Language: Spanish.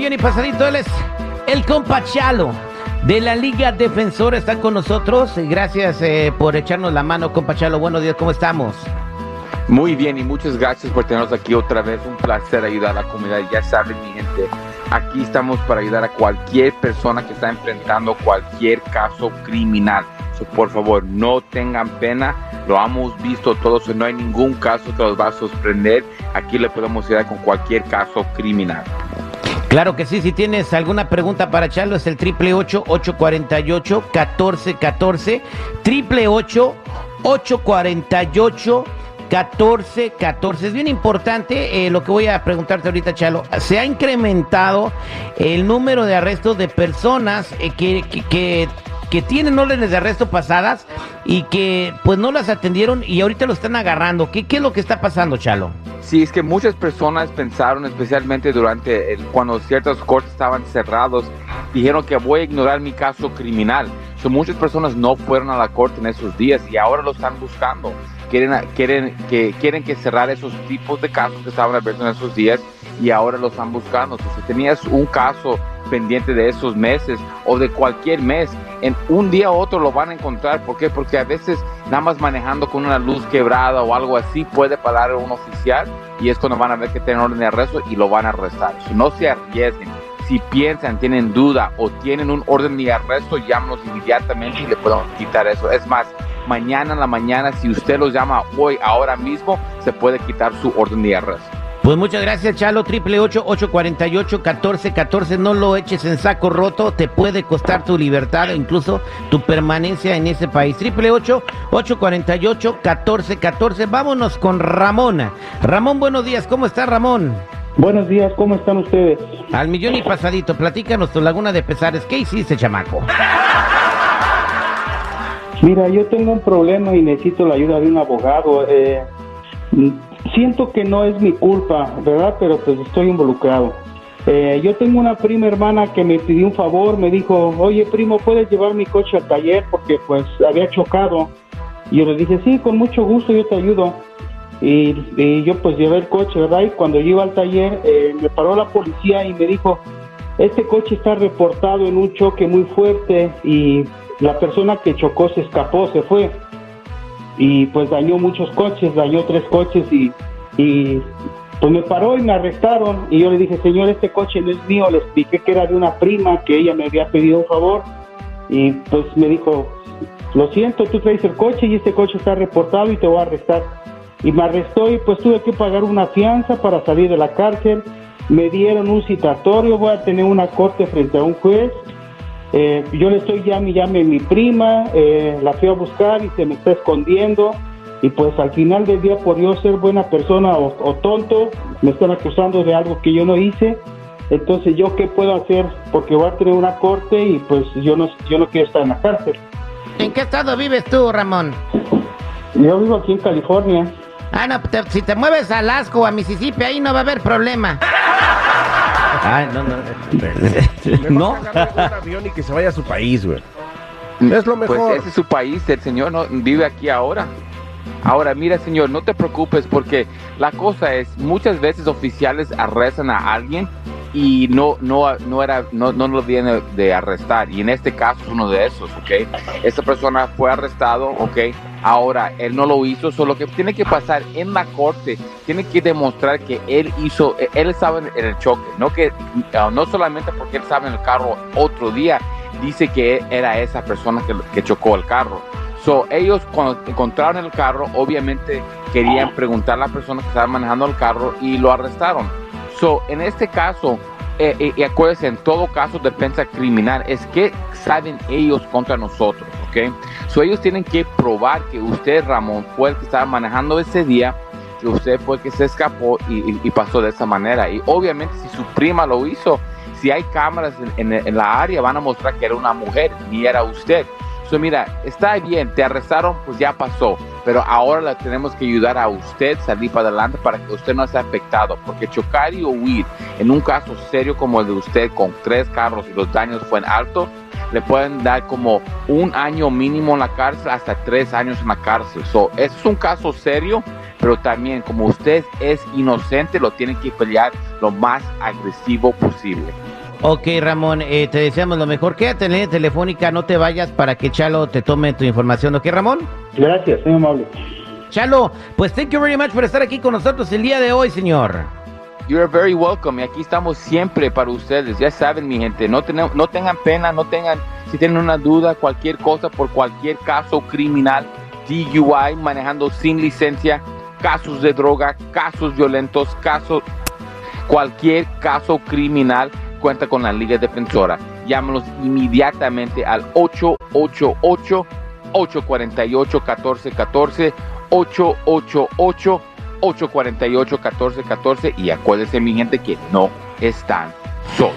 millón y pasadito. Él es el compa Chalo de la Liga Defensora. Está con nosotros. Gracias eh, por echarnos la mano, compa Chalo. Buenos días, ¿cómo estamos? Muy bien y muchas gracias por tenernos aquí otra vez. Un placer ayudar a la comunidad. Ya saben, mi gente, aquí estamos para ayudar a cualquier persona que está enfrentando cualquier caso criminal. So, por favor, no tengan pena. Lo hemos visto todos. No hay ningún caso que los va a sorprender. Aquí le podemos ayudar con cualquier caso criminal. Claro que sí, si tienes alguna pregunta para Chalo es el triple ocho ocho cuarenta y ocho catorce catorce triple ocho ocho cuarenta y ocho 14, 14. Es bien importante eh, lo que voy a preguntarte ahorita, Chalo. Se ha incrementado el número de arrestos de personas eh, que, que, que tienen órdenes de arresto pasadas y que pues no las atendieron y ahorita lo están agarrando. ¿Qué, qué es lo que está pasando, Chalo? Sí, es que muchas personas pensaron, especialmente durante el, cuando ciertos cortes estaban cerrados, dijeron que voy a ignorar mi caso criminal. So, muchas personas no fueron a la corte en esos días y ahora lo están buscando. Quieren, quieren, que, quieren que cerrar esos tipos de casos que estaban abiertos en esos días y ahora lo están buscando. Si tenías un caso pendiente de esos meses o de cualquier mes, en un día u otro lo van a encontrar. ¿Por qué? Porque a veces nada más manejando con una luz quebrada o algo así puede parar un oficial y es cuando van a ver que tienen orden de arresto y lo van a arrestar. No se arriesguen. Si piensan, tienen duda o tienen un orden de arresto, llámenos inmediatamente y le podemos quitar eso. Es más, mañana en la mañana, si usted los llama hoy, ahora mismo, se puede quitar su orden de arresto. Pues muchas gracias, Chalo. Triple ocho ocho cuarenta y ocho catorce catorce. No lo eches en saco roto. Te puede costar tu libertad o incluso tu permanencia en ese país. Triple ocho ocho cuarenta y ocho catorce catorce. Vámonos con Ramón. Ramón, buenos días. ¿Cómo está Ramón? Buenos días, ¿cómo están ustedes? Al millón y pasadito. Platícanos tu laguna de pesares. ¿Qué hiciste, chamaco? Mira, yo tengo un problema y necesito la ayuda de un abogado. Eh, siento que no es mi culpa, ¿verdad? Pero pues estoy involucrado. Eh, yo tengo una prima hermana que me pidió un favor, me dijo, oye primo, ¿puedes llevar mi coche al taller? Porque pues había chocado. Y yo le dije, sí, con mucho gusto, yo te ayudo. Y, yo pues llevé el coche, ¿verdad? Y cuando yo iba al taller, eh, me paró la policía y me dijo, este coche está reportado en un choque muy fuerte y la persona que chocó se escapó, se fue. Y pues dañó muchos coches, dañó tres coches y, pues me paró y me arrestaron. Y yo le dije, señor, este coche no es mío. Le expliqué que era de una prima, que ella me había pedido un favor. Y pues me dijo, lo siento, tú traes el coche y este coche está reportado y te voy a arrestar. Y me arrestó y pues tuve que pagar una fianza para salir de la cárcel. Me dieron un citatorio, voy a tener una corte frente a un juez. Eh, yo le estoy llame, llame a mi prima, eh, la fui a buscar y se me está escondiendo. Y pues al final del día, por yo ser buena persona o, o tonto, me están acusando de algo que yo no hice. Entonces, ¿yo qué puedo hacer? Porque voy a tener una corte y pues yo no, yo no quiero estar en la cárcel. ¿En qué estado vives tú, Ramón? Yo vivo aquí en California. Ah, no, te- si te mueves a Alaska o a Mississippi, ahí no va a haber problema. Ay, no, no. Mejor No. un avión y que se vaya a su país, güey. Es lo mejor. Pues ese es su país, el señor no vive aquí ahora. Ahora, mira, señor, no te preocupes porque la cosa es, muchas veces oficiales arrestan a alguien y no no no era no, no lo viene de arrestar y en este caso es uno de esos, ¿ok? Esta persona fue arrestado, ¿ok? Ahora él no lo hizo, solo que tiene que pasar en la corte, tiene que demostrar que él hizo, él estaba en el choque, no que uh, no solamente porque él estaba en el carro otro día, dice que era esa persona que, que chocó el carro. So, ellos cuando encontraron el carro, obviamente querían preguntar a la persona que estaba manejando el carro y lo arrestaron. So, en este caso, eh, eh, y acuérdense, en todo caso de defensa criminal, es que saben ellos contra nosotros, ¿ok? So, ellos tienen que probar que usted, Ramón, fue el que estaba manejando ese día, que usted fue el que se escapó y, y- y pasó de esa manera. Y obviamente, si su prima lo hizo, si hay cámaras en, en- en la área, van a mostrar que era una mujer, ni era usted. So, mira, está bien, te arrestaron, pues ya pasó, pero ahora le tenemos que ayudar a usted salir para adelante para que usted no sea afectado, porque chocar y huir en un caso serio como el de usted con tres carros y los daños fueron altos, le pueden dar como un año mínimo en la cárcel hasta tres años en la cárcel. So, eso es un caso serio, pero también como usted es inocente, lo tiene que pelear lo más agresivo posible. Ok, Ramón, eh, te deseamos lo mejor. Quédate en línea telefónica, no te vayas para que Chalo te tome tu información. ¿Ok, Ramón? Gracias, muy amable. Chalo, pues thank you very much por estar aquí con nosotros el día de hoy, señor. You're very welcome y aquí estamos siempre para ustedes. Ya saben, mi gente, no, tengan, no tengan pena, no tengan, si tienen una duda, cualquier cosa por cualquier caso criminal, DUI, manejando sin licencia, casos de droga, casos violentos, casos, cualquier caso criminal cuenta con la Liga Defensora. Llámanos inmediatamente al 888-848-1414, 888-848-1414 y acuérdense mi gente que no están solos.